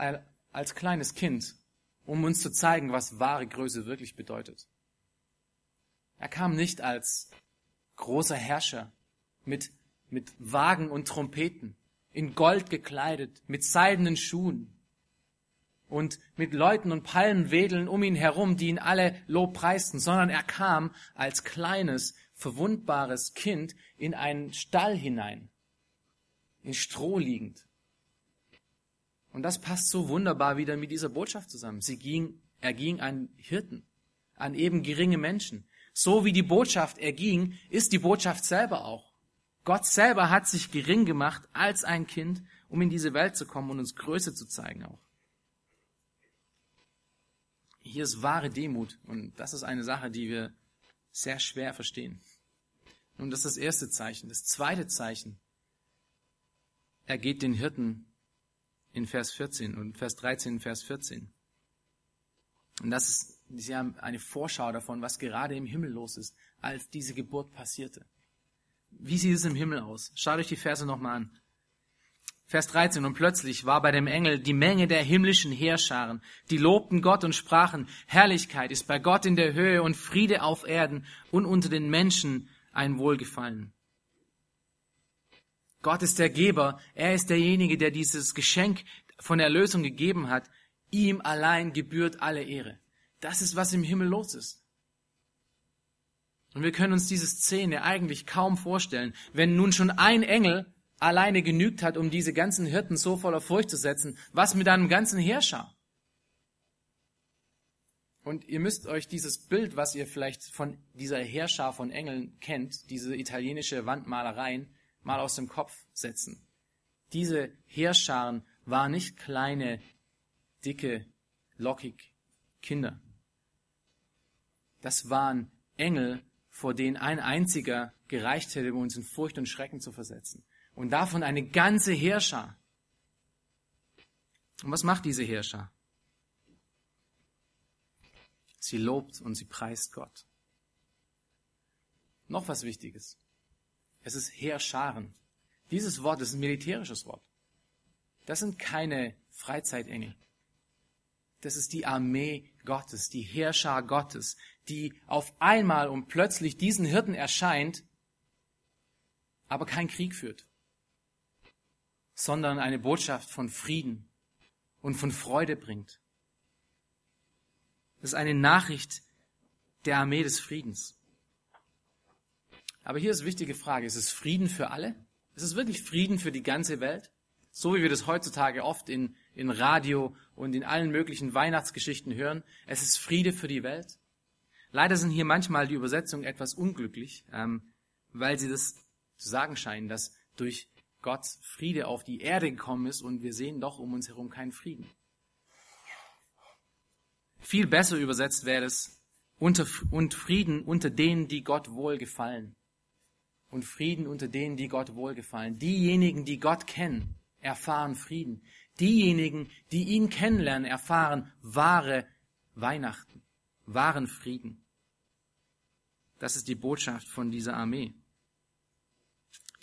als kleines Kind, um uns zu zeigen, was wahre Größe wirklich bedeutet. Er kam nicht als großer Herrscher mit, mit Wagen und Trompeten, in Gold gekleidet, mit seidenen Schuhen und mit Leuten und Palmenwedeln um ihn herum, die ihn alle lobpreisten, sondern er kam als kleines, verwundbares Kind in einen Stall hinein, in Stroh liegend. Und das passt so wunderbar wieder mit dieser Botschaft zusammen. Sie ging, er ging an Hirten, an eben geringe Menschen. So wie die Botschaft erging, ist die Botschaft selber auch. Gott selber hat sich gering gemacht als ein Kind, um in diese Welt zu kommen und uns Größe zu zeigen auch. Hier ist wahre Demut und das ist eine Sache, die wir sehr schwer verstehen. Nun, das ist das erste Zeichen. Das zweite Zeichen, er geht den Hirten in Vers 14 und Vers 13 in Vers 14. Und das ist, Sie haben eine Vorschau davon, was gerade im Himmel los ist, als diese Geburt passierte. Wie sieht es im Himmel aus? Schaut euch die Verse nochmal an. Vers 13. Und plötzlich war bei dem Engel die Menge der himmlischen Heerscharen, die lobten Gott und sprachen, Herrlichkeit ist bei Gott in der Höhe und Friede auf Erden und unter den Menschen ein Wohlgefallen. Gott ist der Geber, er ist derjenige, der dieses Geschenk von Erlösung gegeben hat. Ihm allein gebührt alle Ehre. Das ist, was im Himmel los ist. Und wir können uns diese Szene eigentlich kaum vorstellen, wenn nun schon ein Engel alleine genügt hat, um diese ganzen Hirten so voller Furcht zu setzen, was mit einem ganzen Heerschar? Und ihr müsst euch dieses Bild, was ihr vielleicht von dieser Heerschar von Engeln kennt, diese italienische Wandmalereien, mal aus dem Kopf setzen. Diese Heerscharen waren nicht kleine, dicke, lockig Kinder. Das waren Engel, vor denen ein einziger gereicht hätte, um uns in Furcht und Schrecken zu versetzen. Und davon eine ganze Heerschar. Und was macht diese Heerschar? Sie lobt und sie preist Gott. Noch was Wichtiges. Es ist Heerscharen. Dieses Wort ist ein militärisches Wort. Das sind keine Freizeitengel. Das ist die Armee Gottes, die Heerschar Gottes, die auf einmal und plötzlich diesen Hirten erscheint, aber keinen Krieg führt, sondern eine Botschaft von Frieden und von Freude bringt. Das ist eine Nachricht der Armee des Friedens. Aber hier ist eine wichtige Frage. Ist es Frieden für alle? Ist es wirklich Frieden für die ganze Welt? So wie wir das heutzutage oft in, in Radio und in allen möglichen Weihnachtsgeschichten hören. Es ist Friede für die Welt. Leider sind hier manchmal die Übersetzungen etwas unglücklich, ähm, weil sie das zu sagen scheinen, dass durch Gott Friede auf die Erde gekommen ist und wir sehen doch um uns herum keinen Frieden. Viel besser übersetzt wäre es, unter, und Frieden unter denen, die Gott wohlgefallen und Frieden unter denen, die Gott wohlgefallen. Diejenigen, die Gott kennen, erfahren Frieden. Diejenigen, die ihn kennenlernen, erfahren wahre Weihnachten, wahren Frieden. Das ist die Botschaft von dieser Armee.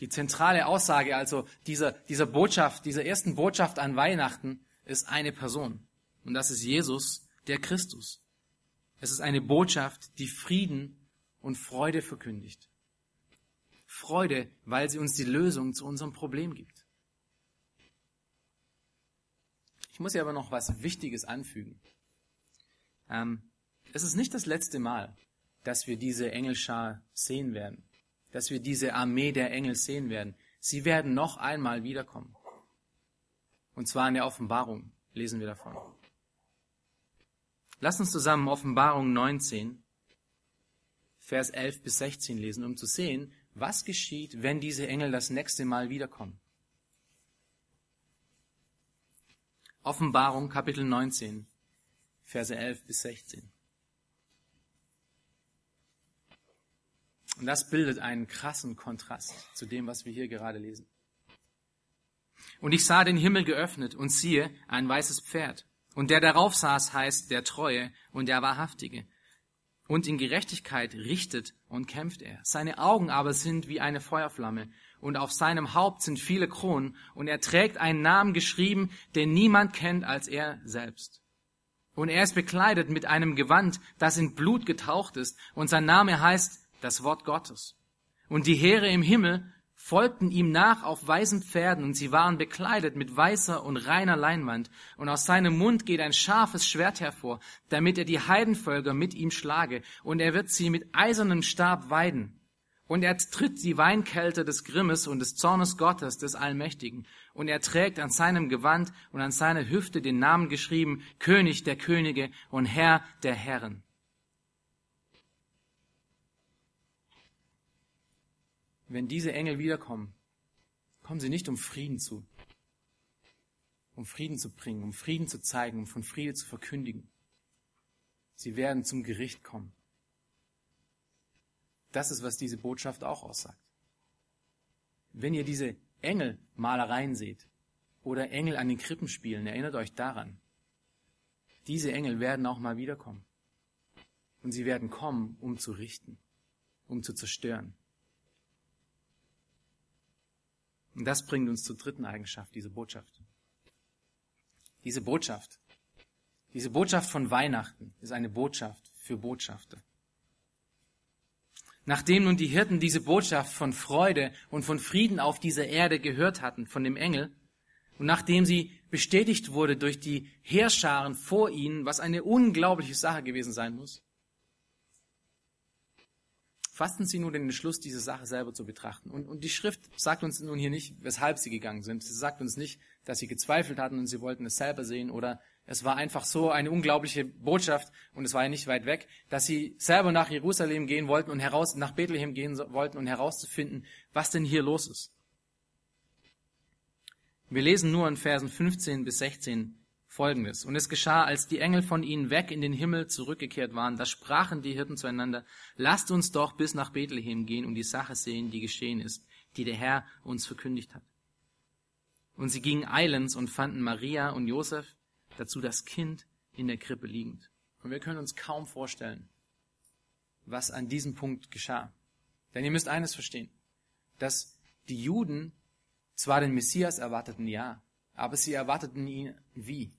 Die zentrale Aussage also dieser, dieser Botschaft, dieser ersten Botschaft an Weihnachten ist eine Person. Und das ist Jesus, der Christus. Es ist eine Botschaft, die Frieden und Freude verkündigt. Freude, weil sie uns die Lösung zu unserem Problem gibt. Ich muss hier aber noch was Wichtiges anfügen. Ähm, es ist nicht das letzte Mal, dass wir diese Engelschar sehen werden, dass wir diese Armee der Engel sehen werden. Sie werden noch einmal wiederkommen. Und zwar in der Offenbarung lesen wir davon. Lass uns zusammen Offenbarung 19, Vers 11 bis 16 lesen, um zu sehen, was geschieht, wenn diese Engel das nächste Mal wiederkommen? Offenbarung Kapitel 19, Verse 11 bis 16. Und das bildet einen krassen Kontrast zu dem, was wir hier gerade lesen. Und ich sah den Himmel geöffnet und siehe ein weißes Pferd. Und der darauf saß heißt der Treue und der Wahrhaftige. Und in Gerechtigkeit richtet und kämpft er. Seine Augen aber sind wie eine Feuerflamme und auf seinem Haupt sind viele Kronen und er trägt einen Namen geschrieben, den niemand kennt als er selbst. Und er ist bekleidet mit einem Gewand, das in Blut getaucht ist und sein Name heißt das Wort Gottes. Und die Heere im Himmel folgten ihm nach auf weißen Pferden, und sie waren bekleidet mit weißer und reiner Leinwand, und aus seinem Mund geht ein scharfes Schwert hervor, damit er die Heidenvölker mit ihm schlage, und er wird sie mit eisernem Stab weiden. Und er tritt die Weinkälte des Grimmes und des Zornes Gottes, des Allmächtigen, und er trägt an seinem Gewand und an seiner Hüfte den Namen geschrieben, König der Könige und Herr der Herren. Wenn diese Engel wiederkommen, kommen sie nicht um Frieden zu, um Frieden zu bringen, um Frieden zu zeigen, um von Friede zu verkündigen. Sie werden zum Gericht kommen. Das ist, was diese Botschaft auch aussagt. Wenn ihr diese Engelmalereien seht oder Engel an den Krippen spielen, erinnert euch daran. Diese Engel werden auch mal wiederkommen. Und sie werden kommen, um zu richten, um zu zerstören. Und das bringt uns zur dritten Eigenschaft, diese Botschaft. Diese Botschaft, diese Botschaft von Weihnachten ist eine Botschaft für Botschafter. Nachdem nun die Hirten diese Botschaft von Freude und von Frieden auf dieser Erde gehört hatten von dem Engel, und nachdem sie bestätigt wurde durch die Heerscharen vor ihnen, was eine unglaubliche Sache gewesen sein muss, fassten sie nun den Entschluss, diese Sache selber zu betrachten. Und, und die Schrift sagt uns nun hier nicht, weshalb sie gegangen sind. Sie sagt uns nicht, dass sie gezweifelt hatten und sie wollten es selber sehen oder es war einfach so eine unglaubliche Botschaft und es war ja nicht weit weg, dass sie selber nach Jerusalem gehen wollten und heraus, nach Bethlehem gehen wollten und herauszufinden, was denn hier los ist. Wir lesen nur in Versen 15 bis 16 Folgendes. Und es geschah, als die Engel von ihnen weg in den Himmel zurückgekehrt waren, da sprachen die Hirten zueinander, lasst uns doch bis nach Bethlehem gehen und die Sache sehen, die geschehen ist, die der Herr uns verkündigt hat. Und sie gingen eilends und fanden Maria und Josef, dazu das Kind in der Krippe liegend. Und wir können uns kaum vorstellen, was an diesem Punkt geschah. Denn ihr müsst eines verstehen, dass die Juden zwar den Messias erwarteten, ja, aber sie erwarteten ihn wie?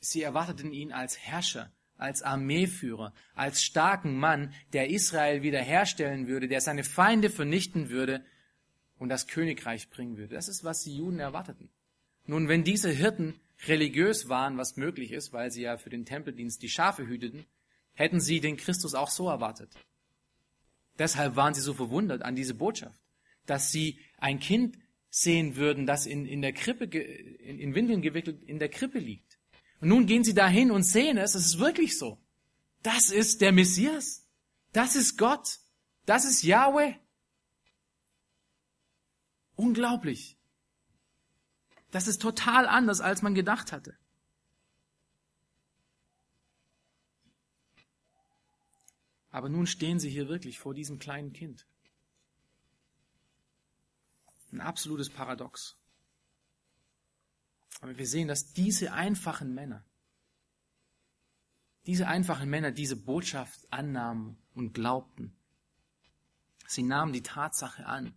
Sie erwarteten ihn als Herrscher, als Armeeführer, als starken Mann, der Israel wiederherstellen würde, der seine Feinde vernichten würde und das Königreich bringen würde. Das ist, was die Juden erwarteten. Nun, wenn diese Hirten religiös waren, was möglich ist, weil sie ja für den Tempeldienst die Schafe hüteten, hätten sie den Christus auch so erwartet. Deshalb waren sie so verwundert an diese Botschaft, dass sie ein Kind sehen würden, das in, in der Krippe, in, in Windeln gewickelt in der Krippe liegt. Und nun gehen sie dahin und sehen es, es ist wirklich so. Das ist der Messias. Das ist Gott. Das ist Yahweh. Unglaublich. Das ist total anders, als man gedacht hatte. Aber nun stehen sie hier wirklich vor diesem kleinen Kind. Ein absolutes Paradox. Aber wir sehen, dass diese einfachen Männer, diese einfachen Männer diese Botschaft annahmen und glaubten. Sie nahmen die Tatsache an,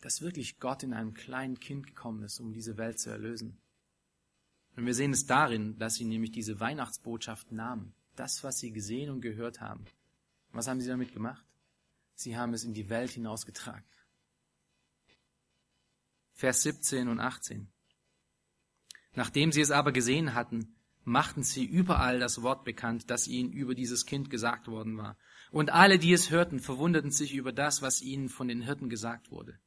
dass wirklich Gott in einem kleinen Kind gekommen ist, um diese Welt zu erlösen. Und wir sehen es darin, dass sie nämlich diese Weihnachtsbotschaft nahmen. Das, was sie gesehen und gehört haben. Was haben sie damit gemacht? Sie haben es in die Welt hinausgetragen. Vers 17 und 18. Nachdem sie es aber gesehen hatten, machten sie überall das Wort bekannt, das ihnen über dieses Kind gesagt worden war. Und alle, die es hörten, verwunderten sich über das, was ihnen von den Hirten gesagt wurde.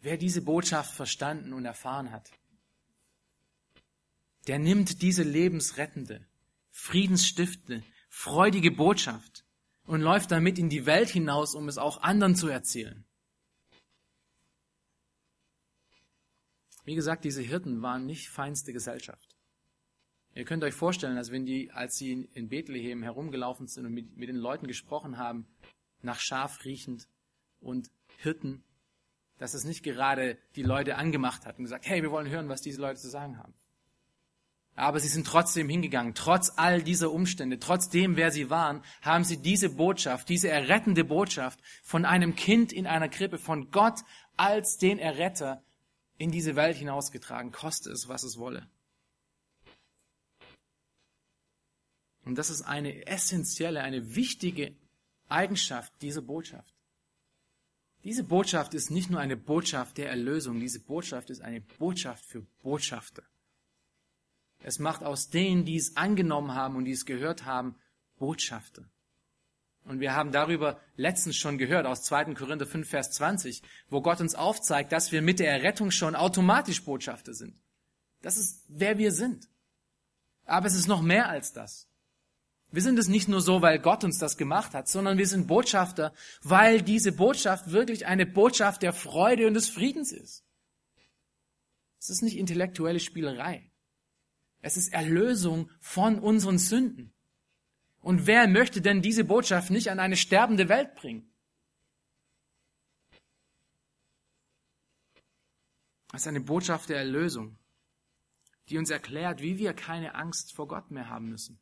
Wer diese Botschaft verstanden und erfahren hat, der nimmt diese lebensrettende, friedensstiftende, freudige Botschaft und läuft damit in die Welt hinaus, um es auch anderen zu erzählen. Wie gesagt, diese Hirten waren nicht feinste Gesellschaft. Ihr könnt euch vorstellen, dass wenn die, als sie in Bethlehem herumgelaufen sind und mit, mit den Leuten gesprochen haben, nach Schaf riechend und Hirten, dass es nicht gerade die Leute angemacht hat und gesagt, hey, wir wollen hören, was diese Leute zu sagen haben. Aber sie sind trotzdem hingegangen. Trotz all dieser Umstände, trotzdem wer sie waren, haben sie diese Botschaft, diese errettende Botschaft von einem Kind in einer Krippe, von Gott als den Erretter in diese Welt hinausgetragen, koste es, was es wolle. Und das ist eine essentielle, eine wichtige Eigenschaft dieser Botschaft. Diese Botschaft ist nicht nur eine Botschaft der Erlösung, diese Botschaft ist eine Botschaft für Botschafter. Es macht aus denen, die es angenommen haben und die es gehört haben, Botschafter. Und wir haben darüber letztens schon gehört aus 2. Korinther 5, Vers 20, wo Gott uns aufzeigt, dass wir mit der Errettung schon automatisch Botschafter sind. Das ist, wer wir sind. Aber es ist noch mehr als das. Wir sind es nicht nur so, weil Gott uns das gemacht hat, sondern wir sind Botschafter, weil diese Botschaft wirklich eine Botschaft der Freude und des Friedens ist. Es ist nicht intellektuelle Spielerei. Es ist Erlösung von unseren Sünden. Und wer möchte denn diese Botschaft nicht an eine sterbende Welt bringen? Es ist eine Botschaft der Erlösung, die uns erklärt, wie wir keine Angst vor Gott mehr haben müssen.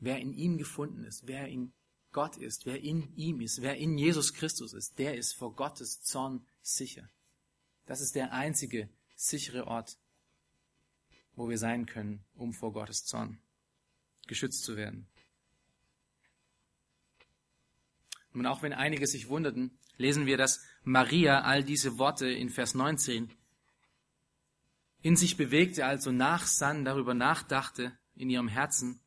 Wer in ihm gefunden ist, wer in Gott ist, wer in ihm ist, wer in Jesus Christus ist, der ist vor Gottes Zorn sicher. Das ist der einzige sichere Ort, wo wir sein können, um vor Gottes Zorn geschützt zu werden. Und auch wenn einige sich wunderten, lesen wir, dass Maria all diese Worte in Vers 19 in sich bewegte, also nachsann, darüber nachdachte in ihrem Herzen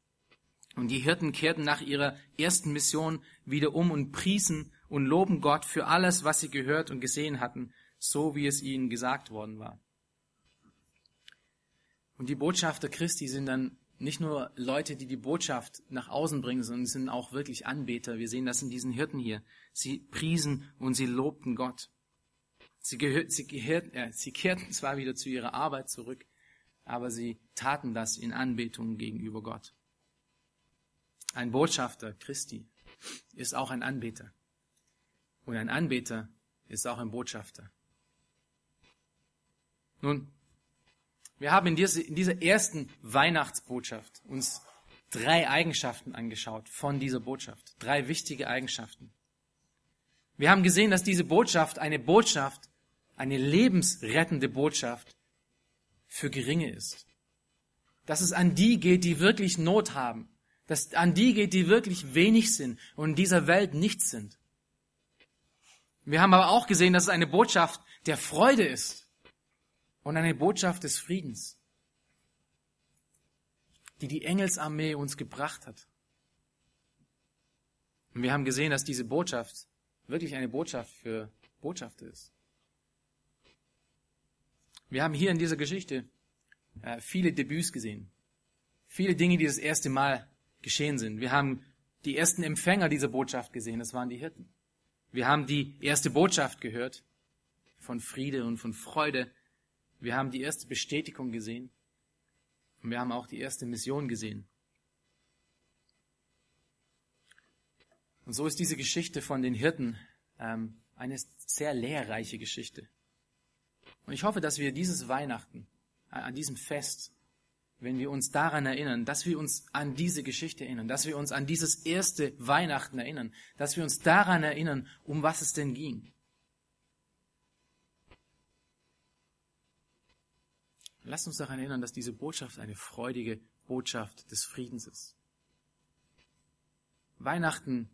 und die Hirten kehrten nach ihrer ersten Mission wieder um und priesen und loben Gott für alles, was sie gehört und gesehen hatten, so wie es ihnen gesagt worden war. Und die Botschafter Christi sind dann nicht nur Leute, die die Botschaft nach außen bringen, sondern sind auch wirklich Anbeter. Wir sehen das in diesen Hirten hier. Sie priesen und sie lobten Gott. Sie, gehört, sie, gehört, äh, sie kehrten zwar wieder zu ihrer Arbeit zurück, aber sie taten das in Anbetung gegenüber Gott. Ein Botschafter Christi ist auch ein Anbeter. Und ein Anbeter ist auch ein Botschafter. Nun, wir haben in dieser, ersten Weihnachtsbotschaft uns drei Eigenschaften angeschaut von dieser Botschaft. Drei wichtige Eigenschaften. Wir haben gesehen, dass diese Botschaft eine Botschaft, eine lebensrettende Botschaft für Geringe ist. Dass es an die geht, die wirklich Not haben dass an die geht, die wirklich wenig sind und in dieser Welt nichts sind. Wir haben aber auch gesehen, dass es eine Botschaft der Freude ist und eine Botschaft des Friedens, die die Engelsarmee uns gebracht hat. Und wir haben gesehen, dass diese Botschaft wirklich eine Botschaft für Botschafter ist. Wir haben hier in dieser Geschichte äh, viele Debüts gesehen. Viele Dinge, die das erste Mal geschehen sind. Wir haben die ersten Empfänger dieser Botschaft gesehen, das waren die Hirten. Wir haben die erste Botschaft gehört von Friede und von Freude. Wir haben die erste Bestätigung gesehen. Und wir haben auch die erste Mission gesehen. Und so ist diese Geschichte von den Hirten ähm, eine sehr lehrreiche Geschichte. Und ich hoffe, dass wir dieses Weihnachten, äh, an diesem Fest, wenn wir uns daran erinnern, dass wir uns an diese Geschichte erinnern, dass wir uns an dieses erste Weihnachten erinnern, dass wir uns daran erinnern, um was es denn ging. Lasst uns daran erinnern, dass diese Botschaft eine freudige Botschaft des Friedens ist. Weihnachten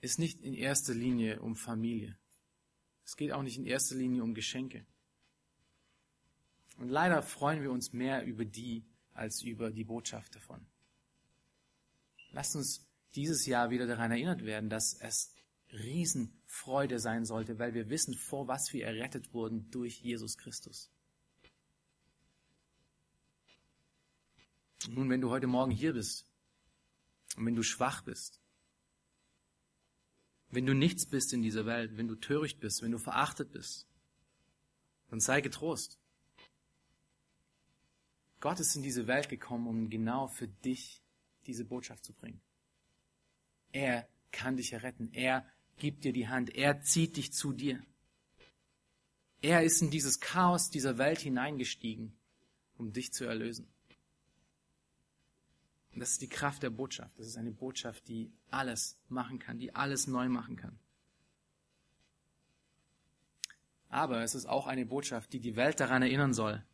ist nicht in erster Linie um Familie. Es geht auch nicht in erster Linie um Geschenke. Und leider freuen wir uns mehr über die als über die Botschaft davon. Lasst uns dieses Jahr wieder daran erinnert werden, dass es Riesenfreude sein sollte, weil wir wissen, vor was wir errettet wurden durch Jesus Christus. Nun, wenn du heute Morgen hier bist und wenn du schwach bist, wenn du nichts bist in dieser Welt, wenn du töricht bist, wenn du verachtet bist, dann sei getrost. Gott ist in diese Welt gekommen, um genau für dich diese Botschaft zu bringen. Er kann dich erretten. Er gibt dir die Hand. Er zieht dich zu dir. Er ist in dieses Chaos dieser Welt hineingestiegen, um dich zu erlösen. Und das ist die Kraft der Botschaft. Das ist eine Botschaft, die alles machen kann, die alles neu machen kann. Aber es ist auch eine Botschaft, die die Welt daran erinnern soll,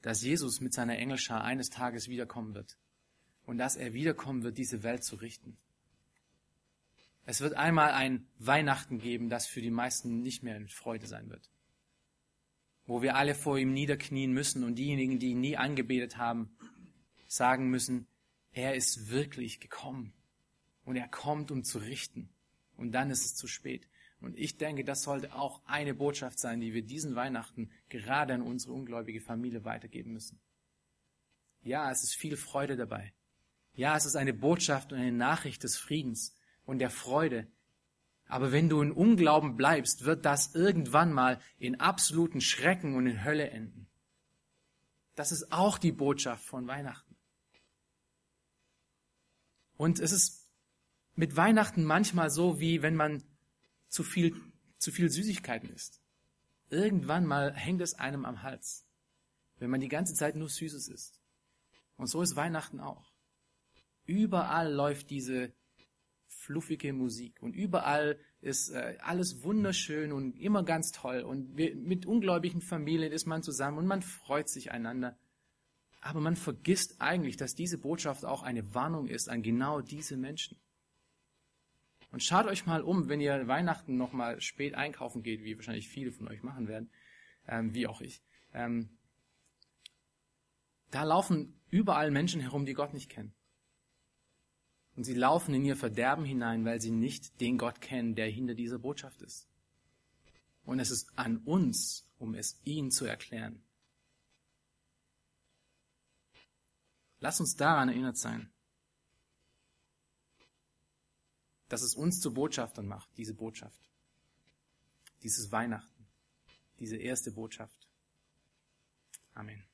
dass Jesus mit seiner Engelschar eines Tages wiederkommen wird und dass er wiederkommen wird, diese Welt zu richten. Es wird einmal ein Weihnachten geben, das für die meisten nicht mehr in Freude sein wird. Wo wir alle vor ihm niederknien müssen und diejenigen, die ihn nie angebetet haben, sagen müssen, er ist wirklich gekommen und er kommt, um zu richten. Und dann ist es zu spät. Und ich denke, das sollte auch eine Botschaft sein, die wir diesen Weihnachten gerade an unsere ungläubige Familie weitergeben müssen. Ja, es ist viel Freude dabei. Ja, es ist eine Botschaft und eine Nachricht des Friedens und der Freude. Aber wenn du in Unglauben bleibst, wird das irgendwann mal in absoluten Schrecken und in Hölle enden. Das ist auch die Botschaft von Weihnachten. Und es ist mit Weihnachten manchmal so, wie wenn man zu viel, zu viel Süßigkeiten isst. Irgendwann mal hängt es einem am Hals, wenn man die ganze Zeit nur Süßes isst. Und so ist Weihnachten auch. Überall läuft diese fluffige Musik und überall ist äh, alles wunderschön und immer ganz toll und wir, mit ungläubigen Familien ist man zusammen und man freut sich einander. Aber man vergisst eigentlich, dass diese Botschaft auch eine Warnung ist an genau diese Menschen. Und schaut euch mal um, wenn ihr Weihnachten nochmal spät einkaufen geht, wie wahrscheinlich viele von euch machen werden, ähm, wie auch ich. Ähm, da laufen überall Menschen herum, die Gott nicht kennen. Und sie laufen in ihr Verderben hinein, weil sie nicht den Gott kennen, der hinter dieser Botschaft ist. Und es ist an uns, um es ihnen zu erklären. Lass uns daran erinnert sein dass es uns zu Botschaftern macht, diese Botschaft. Dieses Weihnachten, diese erste Botschaft. Amen.